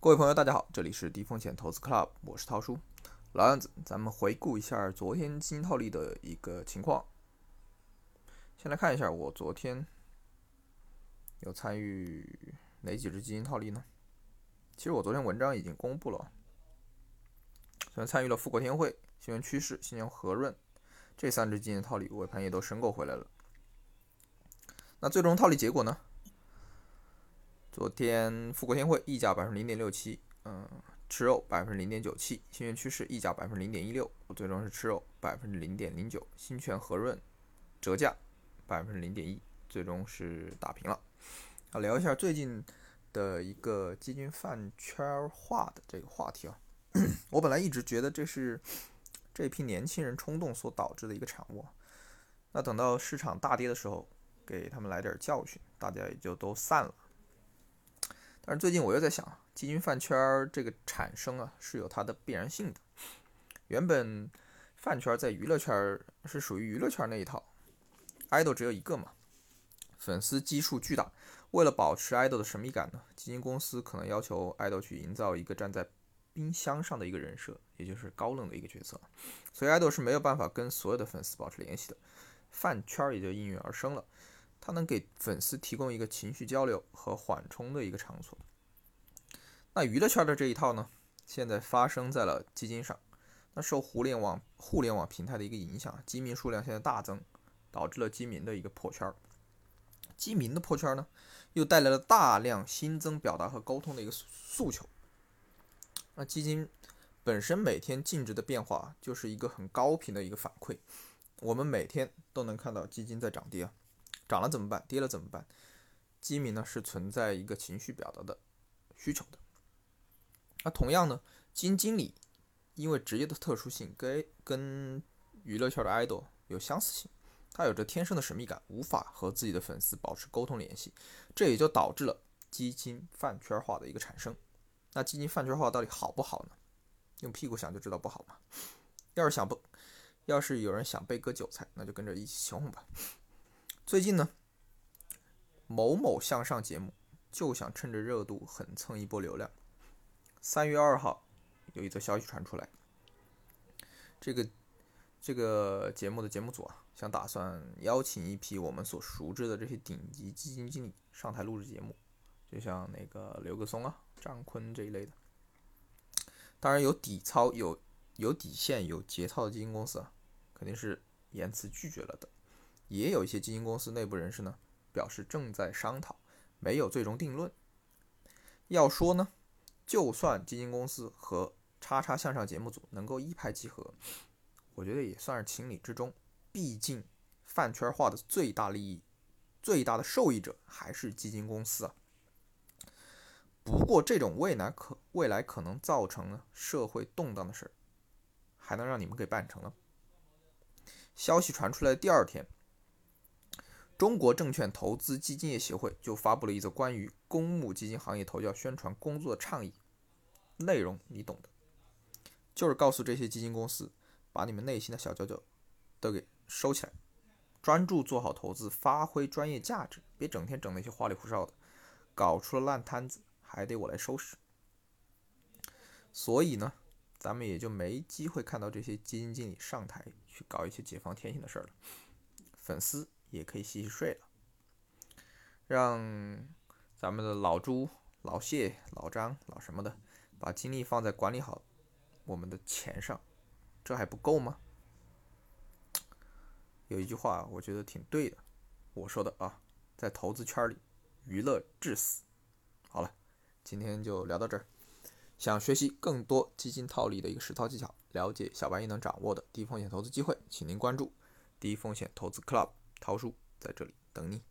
各位朋友，大家好，这里是低风险投资 Club，我是涛叔。老样子，咱们回顾一下昨天基金套利的一个情况。先来看一下我昨天有参与哪几只基金套利呢？其实我昨天文章已经公布了，虽然参与了富国天惠、新源趋势、新源和润这三只基金套利，尾盘也都申购回来了。那最终套利结果呢？昨天富国天惠溢价百分之零点六七，嗯，吃肉百分之零点九七，新源趋势溢价百分之零点一六，最终是吃肉百分之零点零九，新泉和润折价百分之零点一，最终是打平了。啊，聊一下最近的一个基金饭圈化的这个话题啊，我本来一直觉得这是这批年轻人冲动所导致的一个产物，那等到市场大跌的时候，给他们来点教训，大家也就都散了。但是最近我又在想，基金饭圈这个产生啊，是有它的必然性的。原本饭圈在娱乐圈是属于娱乐圈那一套，idol 只有一个嘛，粉丝基数巨大。为了保持 idol 的神秘感呢，基金公司可能要求 idol 去营造一个站在冰箱上的一个人设，也就是高冷的一个角色。所以 idol 是没有办法跟所有的粉丝保持联系的，饭圈也就应运而生了。它能给粉丝提供一个情绪交流和缓冲的一个场所。那娱乐圈的这一套呢，现在发生在了基金上。那受互联网互联网平台的一个影响，基民数量现在大增，导致了基民的一个破圈。基民的破圈呢，又带来了大量新增表达和沟通的一个诉求。那基金本身每天净值的变化，就是一个很高频的一个反馈。我们每天都能看到基金在涨跌啊。涨了怎么办？跌了怎么办？基民呢是存在一个情绪表达的需求的。那同样呢，基金经理因为职业的特殊性，跟跟娱乐圈的 idol 有相似性，他有着天生的神秘感，无法和自己的粉丝保持沟通联系，这也就导致了基金饭圈化的一个产生。那基金饭圈化到底好不好呢？用屁股想就知道不好嘛。要是想不，要是有人想被割韭菜，那就跟着一起起哄吧。最近呢，某某向上节目就想趁着热度狠蹭一波流量。三月二号有一则消息传出来，这个这个节目的节目组啊，想打算邀请一批我们所熟知的这些顶级基金经理上台录制节目，就像那个刘格松啊、张坤这一类的。当然有底操、有有底线、有节操的基金公司啊，肯定是言辞拒绝了的。也有一些基金公司内部人士呢，表示正在商讨，没有最终定论。要说呢，就算基金公司和叉叉向上节目组能够一拍即合，我觉得也算是情理之中。毕竟饭圈化的最大利益、最大的受益者还是基金公司啊。不过这种未来可未来可能造成呢社会动荡的事儿，还能让你们给办成了？消息传出来的第二天。中国证券投资基金业协会就发布了一则关于公募基金行业投教宣传工作的倡议，内容你懂的，就是告诉这些基金公司，把你们内心的小九九都给收起来，专注做好投资，发挥专业价值，别整天整那些花里胡哨的，搞出了烂摊子还得我来收拾。所以呢，咱们也就没机会看到这些基金经理上台去搞一些解放天性的事儿了，粉丝。也可以洗洗睡了，让咱们的老朱、老谢、老张、老什么的，把精力放在管理好我们的钱上，这还不够吗？有一句话我觉得挺对的，我说的啊，在投资圈里，娱乐至死。好了，今天就聊到这儿。想学习更多基金套利的一个实操技巧，了解小白也能掌握的低风险投资机会，请您关注低风险投资 Club。桃叔在这里等你。